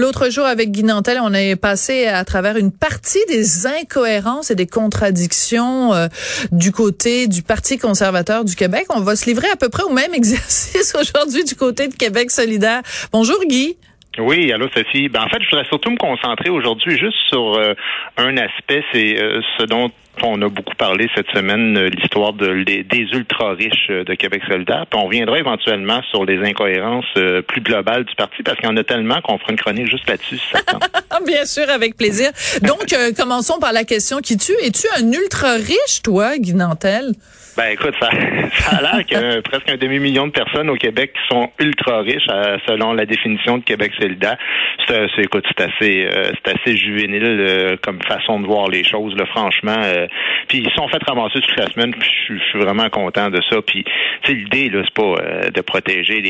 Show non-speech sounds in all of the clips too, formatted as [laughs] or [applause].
L'autre jour, avec Guy Nantel, on est passé à travers une partie des incohérences et des contradictions euh, du côté du Parti conservateur du Québec. On va se livrer à peu près au même [laughs] exercice aujourd'hui du côté de Québec solidaire. Bonjour Guy. Oui, allô Sophie. Ben, en fait, je voudrais surtout me concentrer aujourd'hui juste sur euh, un aspect, c'est euh, ce dont on a beaucoup parlé cette semaine, euh, l'histoire de, des ultra-riches de Québec solidaire. On reviendra éventuellement sur les incohérences plus globales du parti, parce qu'il y en a tellement qu'on fera une chronique juste là-dessus. [laughs] Bien sûr, avec plaisir. Donc, commençons par la question qui tue. Es-tu un ultra-riche, toi, Guy Nantel? Ben écoute, [laughs] ça, a l'air qu'il y a presque un demi-million de personnes au Québec qui sont ultra riches selon la définition de Québec solidaire. C'est, écoute, c'est assez, euh, c'est assez juvénile euh, comme façon de voir les choses, franchement. Euh, puis ils sont fait ramasser toute la semaine. Je suis vraiment content de ça. Puis tu l'idée là, c'est pas de protéger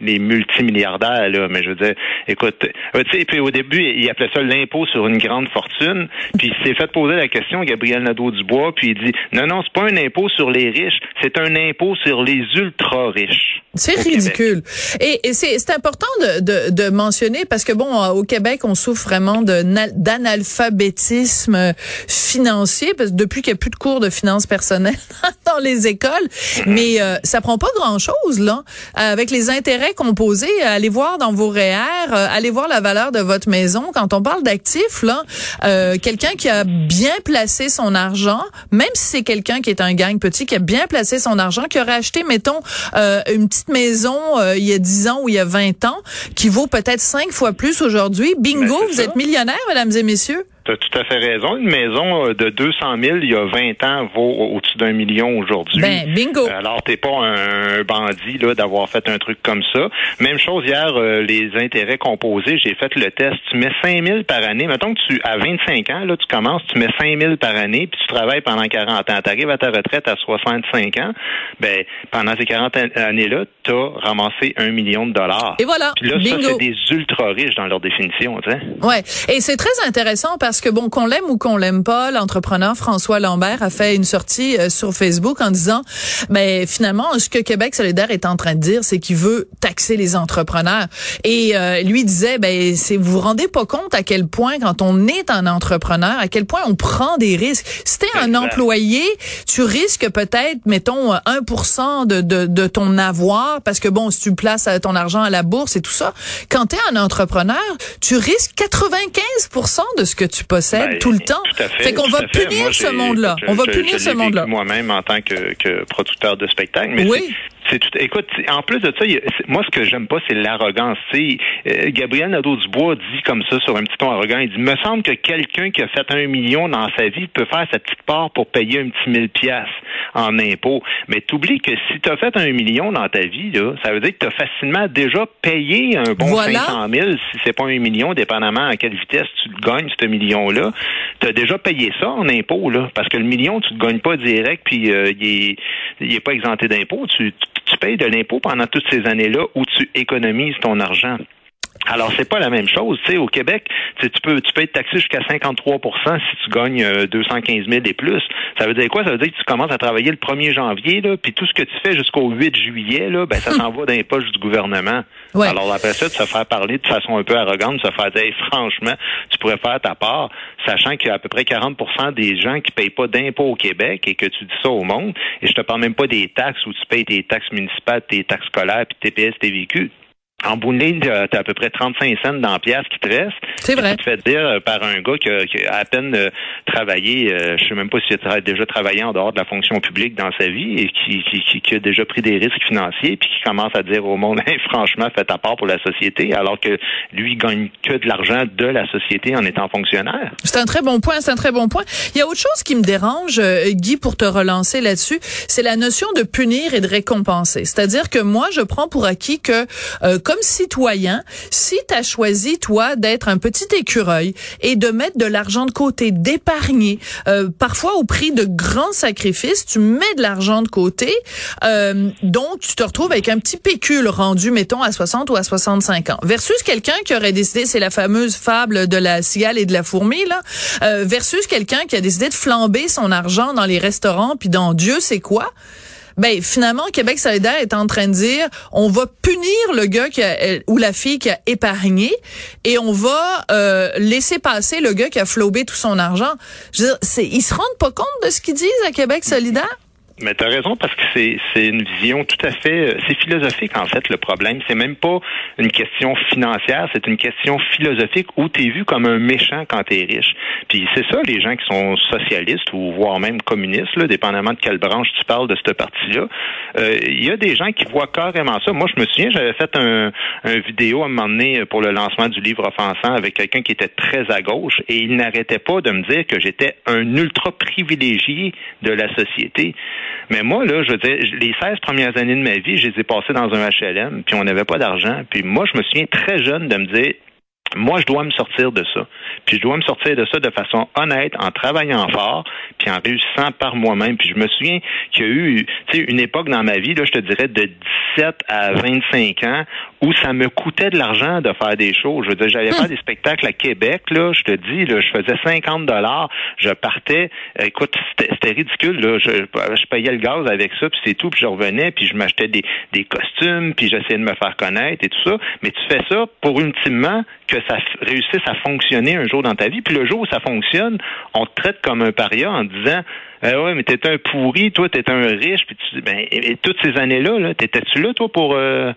les, multimilliardaires là, mais je veux dire, écoute, tu sais, puis au début il appelait ça l'impôt sur une grande fortune. Puis il s'est fait poser la question Gabriel Nadeau-Dubois, puis il dit non non, c'est pas un impôt sur les riches, c'est un impôt sur les ultra-riches. C'est ridicule. Et, et c'est important de, de, de, mentionner parce que bon, au Québec, on souffre vraiment d'analphabétisme financier parce que depuis qu'il n'y a plus de cours de finances personnelles [laughs] dans les écoles, mais euh, ça prend pas grand-chose là. Avec les intérêts composés, allez voir dans vos REER, euh, allez voir la valeur de votre maison. Quand on parle d'actifs là, euh, quelqu'un qui a bien placé son argent, même si c'est quelqu'un qui est un gang petit qui a bien placé son argent, qui aurait acheté, mettons, euh, une petite maison euh, il y a 10 ans ou il y a 20 ans, qui vaut peut-être cinq fois plus aujourd'hui. Bingo, Ben, vous êtes millionnaire, mesdames et messieurs. Tu as tout à fait raison. Une maison euh, de 200 000 il y a 20 ans vaut au-dessus d'un million aujourd'hui. Ben, bingo. Alors, t'es pas un bandit là d'avoir fait un truc comme ça. Même chose hier, euh, les intérêts composés, j'ai fait le test. Tu mets 5 000 par année. Mettons que tu, à 25 ans, là, tu commences, tu mets 5 000 par année, puis tu travailles pendant 40 ans. Tu arrives à ta retraite à 65 ans. Ben, pendant ces 40 années-là, tu as ramassé un million de dollars. Et voilà. Puis là, bingo. ça, c'est des ultra riches dans leur définition, tu sais. Ouais, et c'est très intéressant parce que bon qu'on l'aime ou qu'on l'aime pas, l'entrepreneur François Lambert a fait une sortie euh, sur Facebook en disant mais finalement ce que Québec solidaire est en train de dire c'est qu'il veut taxer les entrepreneurs et euh, lui disait ben c'est vous vous rendez pas compte à quel point quand on est un entrepreneur à quel point on prend des risques. Si t'es un employé, tu risques peut-être mettons 1% de, de de ton avoir parce que bon si tu places euh, ton argent à la bourse et tout ça, quand tu es un entrepreneur, tu risques 95% de ce que tu possèdes Ben, tout le temps. Tout à fait. qu'on va punir Moi, ce monde-là. On va punir ce monde-là. Moi-même en tant que, que producteur de spectacle. Mais Oui. C'est- tout. Écoute, en plus de ça, moi ce que j'aime pas, c'est l'arrogance. Euh, Gabriel Nadeau-Dubois dit comme ça sur un petit ton arrogant. Il dit, me semble que quelqu'un qui a fait un million dans sa vie peut faire sa petite part pour payer un petit mille piastres en impôts. Mais t'oublies que si tu as fait un million dans ta vie, là, ça veut dire que tu as facilement déjà payé un bon Voilà. 500 000, si c'est pas un million, dépendamment à quelle vitesse tu le gagnes, ce million-là. Tu as déjà payé ça en impôts, là, parce que le million, tu ne le gagnes pas direct, puis euh, il est, il est pas exempté d'impôts. Tu, tu payes de l'impôt pendant toutes ces années-là où tu économises ton argent. Alors, c'est pas la même chose. Tu sais, au Québec, tu peux, tu peux être taxé jusqu'à 53% si tu gagnes euh, 215 000 et plus. Ça veut dire quoi? Ça veut dire que tu commences à travailler le 1er janvier, là, puis tout ce que tu fais jusqu'au 8 juillet, là, ben, ça s'en va dans les poches du gouvernement. Ouais. Alors, après ça, de se faire parler de façon un peu arrogante, de se faire dire, Hey, franchement, tu pourrais faire ta part, sachant qu'il y a à peu près 40% des gens qui payent pas d'impôts au Québec et que tu dis ça au monde. Et je te parle même pas des taxes où tu payes tes taxes municipales, tes taxes scolaires, puis TPS, TVQ. En bout de ligne, t'as à peu près 35 cents dans la pièce qui te reste. C'est vrai. Tu te fais dire euh, par un gars qui a, qui a à peine euh, travaillé, euh, je sais même pas s'il a tra- déjà travaillé en dehors de la fonction publique dans sa vie et qui, qui, qui- a déjà pris des risques financiers puis qui commence à dire au monde, [laughs] Hey, franchement, fais ta part pour la société, alors que lui il gagne que de l'argent de la société en étant fonctionnaire. C'est un très bon point, c'est un très bon point. Il y a autre chose qui me dérange, euh, Guy, pour te relancer là-dessus, c'est la notion de punir et de récompenser. C'est-à-dire que moi, je prends pour acquis que euh, comme citoyen, si tu as choisi, toi, d'être un petit écureuil et de mettre de l'argent de côté, d'épargner, euh, parfois au prix de grands sacrifices, tu mets de l'argent de côté, euh, donc tu te retrouves avec un petit pécule rendu, mettons, à 60 ou à 65 ans, versus quelqu'un qui aurait décidé, c'est la fameuse fable de la cigale et de la fourmi, là, euh, versus quelqu'un qui a décidé de flamber son argent dans les restaurants, puis dans Dieu sait quoi ben finalement Québec solidaire est en train de dire on va punir le gars qui a, ou la fille qui a épargné et on va euh, laisser passer le gars qui a flobé tout son argent. Je veux dire, ils se rendent pas compte de ce qu'ils disent à Québec solidaire? Mais tu as raison parce que c'est c'est une vision tout à fait euh, c'est philosophique en fait le problème, c'est même pas une question financière, c'est une question philosophique où tu es vu comme un méchant quand tu es riche. Puis c'est ça les gens qui sont socialistes ou voire même communistes là, dépendamment de quelle branche tu parles de cette partie-là. Euh, il y a des gens qui voient carrément ça. Moi je me souviens, j'avais fait un, un vidéo à un moment donné pour le lancement du livre offensant avec quelqu'un qui était très à gauche et il n'arrêtait pas de me dire que j'étais un ultra privilégié de la société. Mais moi, là, je veux dire, les 16 premières années de ma vie, je les ai passées dans un HLM, puis on n'avait pas d'argent. Puis moi, je me souviens très jeune de me dire, moi, je dois me sortir de ça. Puis je dois me sortir de ça de façon honnête, en travaillant fort, puis en réussissant par moi-même. Puis je me souviens qu'il y a eu une époque dans ma vie, là, je te dirais, de 17 à 25 ans, où ça me coûtait de l'argent de faire des choses. Je veux dire, j'allais hum. faire des spectacles à Québec, là, je te dis, là, je faisais 50 dollars, je partais, écoute, c'était ridicule, là, je, je, payais le gaz avec ça, puis c'est tout, puis je revenais, puis je m'achetais des, des costumes, puis j'essayais de me faire connaître et tout ça. Mais tu fais ça pour ultimement ça réussisse à fonctionner un jour dans ta vie. Puis le jour où ça fonctionne, on te traite comme un paria en disant eh ouais, mais t'es un pourri, toi t'es un riche, puis tu ben toutes ces années-là, là, t'étais-tu là, toi, pour euh,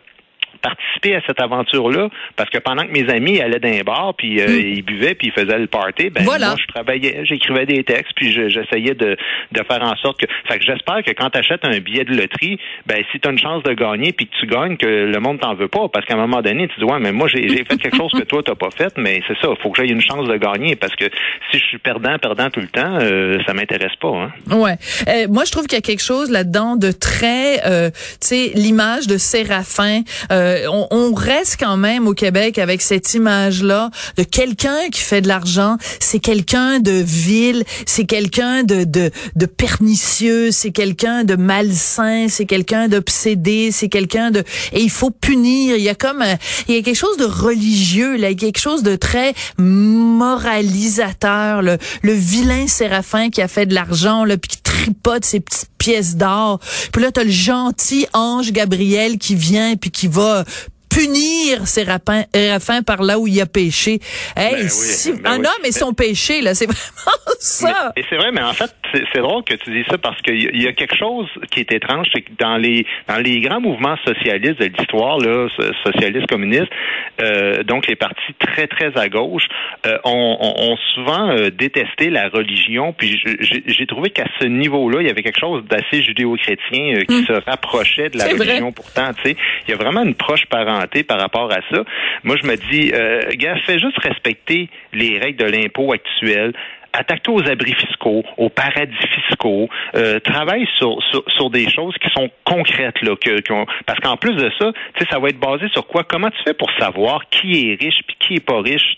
participer à cette aventure-là parce que pendant que mes amis allaient d'un bar puis euh, hmm. ils buvaient puis ils faisaient le party, ben moi je travaillais, j'écrivais des textes puis j'essayais de, de faire en sorte que fait que j'espère que quand tu achètes un billet de loterie, ben si tu as une chance de gagner puis que tu gagnes que le monde t'en veut pas parce qu'à un moment donné tu dis ouais mais moi j'ai fait quelque chose que toi t'as pas fait mais c'est ça, faut que j'aie une chance de gagner parce que si je suis perdant perdant tout le temps, euh, ça m'intéresse pas hein. Ouais. Euh, moi je trouve qu'il y a quelque chose là-dedans de très euh, tu sais l'image de Séraphin euh, euh, on, reste quand même au Québec avec cette image-là de quelqu'un qui fait de l'argent. C'est quelqu'un de vil, c'est quelqu'un de, de, de pernicieux, c'est quelqu'un de malsain, c'est quelqu'un d'obsédé, c'est quelqu'un de... Et il faut punir. Il y a comme... il y a quelque chose de religieux, là, quelque chose de très moralisateur. Le, le vilain Séraphin qui a fait de l'argent, là, puis qui tripote ses petites pièces d'or. Puis là, t'as le gentil ange Gabriel qui vient puis qui va punir ses rapins, par là où il a péché. Hey, ben si, ben un homme et son péché, là, c'est [laughs] vraiment ça. et c'est vrai, mais en fait, c'est drôle que tu dis ça parce qu'il y, a quelque chose qui est étrange, c'est que dans les dans les grands mouvements socialistes de l'histoire, là, socialistes communistes, euh, donc les partis très très à gauche, euh, ont, ont, souvent euh, détesté la religion. Puis j'ai trouvé qu'à ce niveau-là, il y avait quelque chose d'assez judéo-chrétien euh, qui hmm. se rapprochait de la religion. Pourtant, tu sais, il y a vraiment une proche parenté par rapport à ça. Moi, je me dis, euh, gars, fais juste respecter les règles de l'impôt actuelles attaque-toi aux abris fiscaux, aux paradis fiscaux, euh, travaille sur, sur, des choses qui sont concrètes là, que, parce qu'en plus de ça, ça va être basé sur quoi? Comment tu fais pour savoir qui est riche puis qui est pas riche?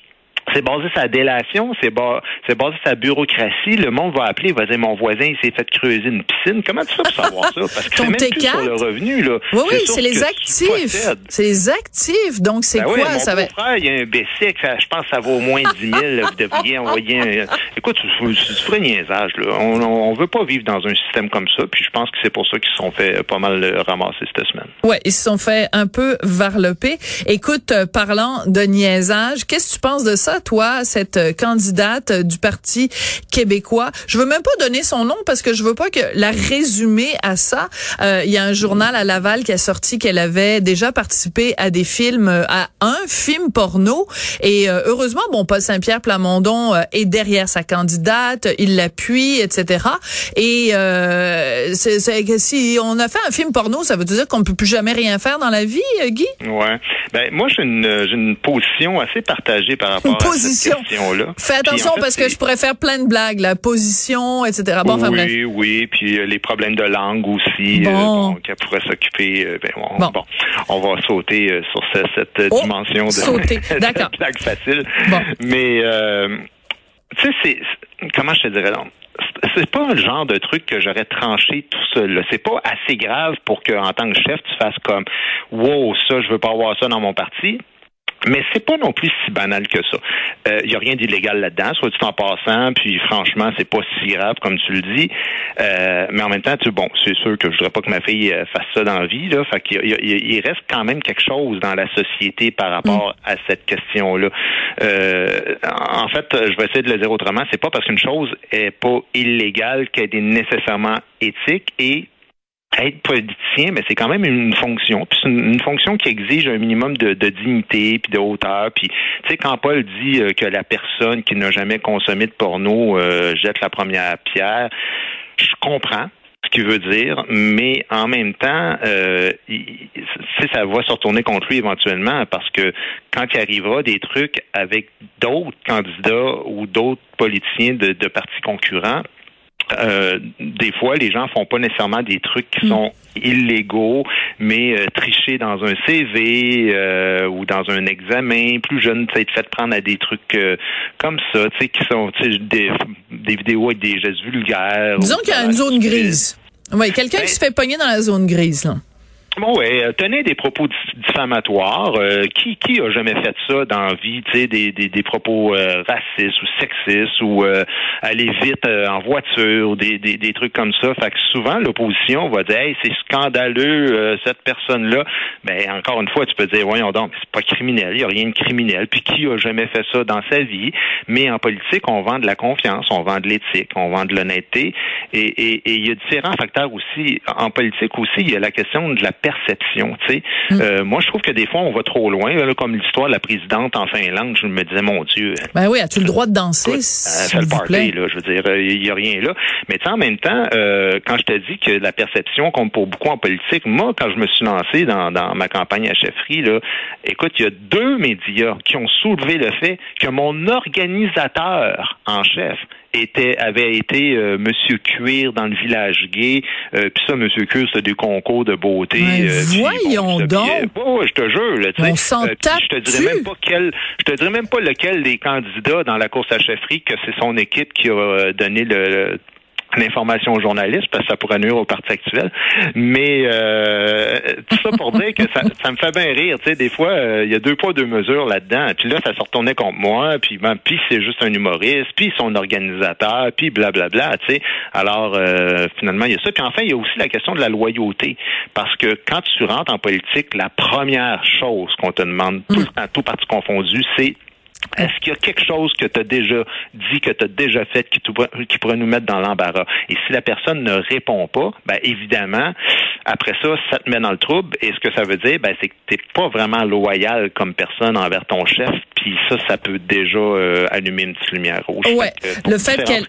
C'est basé sur la délation, c'est basé sur la bureaucratie. Le monde va appeler, il va dire mon voisin il s'est fait creuser une piscine. Comment tu fais pour savoir ça? Parce que [laughs] c'est même plus sur le revenu là. Oui oui, c'est les actifs. C'est les actifs. Donc c'est ben quoi? mon ça va frère, il y a un BC, je pense que ça vaut au moins 10 000. vous devriez envoyer un... Écoute, c'est ferais niaisage là. On, on, veut pas vivre dans un système comme ça. Puis je pense que c'est pour ça qu'ils se sont fait pas mal ramasser cette semaine. Ouais, ils se sont fait un peu varloper. Écoute, euh, parlant de niaisage, qu'est-ce que tu penses de ça? Toi, cette euh, candidate euh, du Parti québécois? Je veux même pas donner son nom parce que je veux pas que la résumer à ça. Euh, il y a un journal à Laval qui a sorti qu'elle avait déjà participé à des films, à un film porno. Et heureusement, bon, Paul Saint-Pierre Plamondon est derrière sa candidate, il l'appuie, etc. Et c'est, si on a fait un film porno, ça veut dire qu'on ne peut plus jamais rien faire dans la vie, Guy? Ouais. Ben moi, j'ai une, une position assez partagée par rapport [laughs] position. Fais attention Puis, en fait, parce que je pourrais faire plein de blagues, la position, etc. Bon, enfin bref. oui, oui, puis euh, les problèmes de langue aussi, euh, Bon. qu'elle pourrait s'occuper. euh, ben, on, Bon. bon. on va sauter sur ce- cette Oh, dimension de sauter, [laughs] d'accord. blague facile. Bon. Mais tu sais, c'est comment je te dirais donc. c'est- pas le genre de truc que j'aurais tranché tout seul. C'est pas assez grave pour que, en tant que chef, tu fasses comme, wow, ça, je veux pas avoir ça dans mon parti. Mais c'est pas non plus si banal que ça. Il y a rien d'illégal là-dedans, soit dit en passant, puis franchement, c'est pas si grave comme tu le dis. Euh, mais en même temps, tu bon, c'est sûr que je voudrais pas que ma fille euh, fasse ça dans la vie, là. Fait qu'il il reste quand même quelque chose dans la société par rapport à cette question-là. Euh, en fait, je vais essayer de le dire autrement. C'est pas parce qu'une chose est pas illégale qu'elle est nécessairement éthique et être politicien, mais c'est quand même une fonction. Puis c'est une, fonction qui exige un minimum de, de dignité puis de hauteur. Puis tu sais quand Paul dit euh, que la personne qui n'a jamais consommé de porno euh, jette la première pierre, je comprends ce qu'il veut dire, mais en même temps, euh, ça va se retourner contre lui éventuellement parce que quand il arrivera des trucs avec d'autres candidats ou d'autres politiciens de, de partis concurrents, euh, des fois, les gens font pas nécessairement des trucs qui sont illégaux, mais euh, tricher dans un CV euh, ou dans un examen, plus jeune, être fait prendre à des trucs euh, comme ça, tu sais, qui sont des, des vidéos avec des gestes vulgaires. Disons qu'il y a une zone grise. Oui, quelqu'un Ben- qui se fait pogner dans la zone grise, là. Bon, ouais, euh, tenez des propos diffamatoires. Euh, qui qui a jamais fait ça dans la vie, tu sais, des, des, des propos euh, racistes ou sexistes ou euh, aller vite euh, en voiture ou des, des, des trucs comme ça? Fait que souvent l'opposition va dire Hey, c'est scandaleux euh, cette personne-là. Ben encore une fois, tu peux dire voyons donc, c'est pas criminel, il y a rien de criminel. Puis qui a jamais fait ça dans sa vie? Mais en politique, on vend de la confiance, on vend de l'éthique, on vend de l'honnêteté, et et- et il y a différents facteurs aussi. En politique aussi, il y a la question de la perception. Tu sais, Euh, moi je trouve que des fois on va trop loin, là, comme l'histoire de la présidente en Finlande. Je me disais mon Dieu, Ben oui, as-tu le droit de danser, fait le party, là. Je veux dire, euh, il n'y a rien là. Mais tu sais, en même temps, euh, quand je te dis que la perception compte pour beaucoup en politique, moi, quand je me suis lancé dans, dans ma campagne à chefferie, là, écoute, il y a deux médias qui ont soulevé le fait que mon organisateur en chef était avait été euh, Monsieur Cuir dans le village gay. Euh, Puis ça, Monsieur Cuir, c'était des concours de beauté. Mais euh, voyons donc. Ouais, je te jure, là. On s'en puis je te dirais même pas quel, je te dirais même pas lequel des candidats dans la course à chefferie que c'est son équipe qui a euh, donné le, le- l'information aux journalistes parce que ça pourrait nuire au parti actuel. Mais euh, tout ça pour dire que ça, ça me fait bien rire. Tu sais, des fois, euh, il y a deux poids deux mesures là-dedans. Puis là, ça se retournait contre moi. Puis ben, puis c'est juste un humoriste. Puis son organisateur. Puis blablabla. Tu sais. Alors euh, finalement, il y a ça. Puis enfin, il y a aussi la question de la loyauté. Parce que quand tu rentres en politique, la première chose qu'on te demande tout le temps, tout parti confondu, c'est est-ce qu'il y a quelque chose que tu as déjà dit, que tu as déjà fait, qui, pourrait nous mettre dans l'embarras? Et si la personne ne répond pas, ben évidemment, après ça, ça te met dans le trouble. Et ce que ça veut dire, ben, c'est que tu pas vraiment loyal comme personne envers ton chef. Puis ça, ça peut déjà euh, allumer une petite lumière rouge. Pour Le fait qu'elle-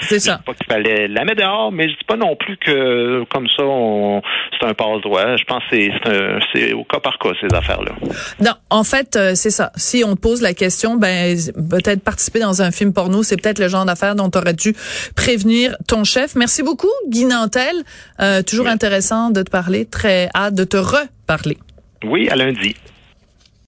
C'est je ça. dis pas qu'il fallait la mettre dehors, mais je dis pas non plus que comme ça, on, c'est un passe-droit. Je pense que c'est, c'est, un- c'est au cas par cas, ces affaires-là. Non, en fait, euh, c'est ça. Si on te pose la question, ben peut-être participer dans un film porno, c'est peut-être le genre d'affaire dont tu aurais dû prévenir ton chef. Merci beaucoup, Guy Nantel. Euh, toujours Oui. intéressant de te parler. Très hâte de te reparler. Oui, à lundi.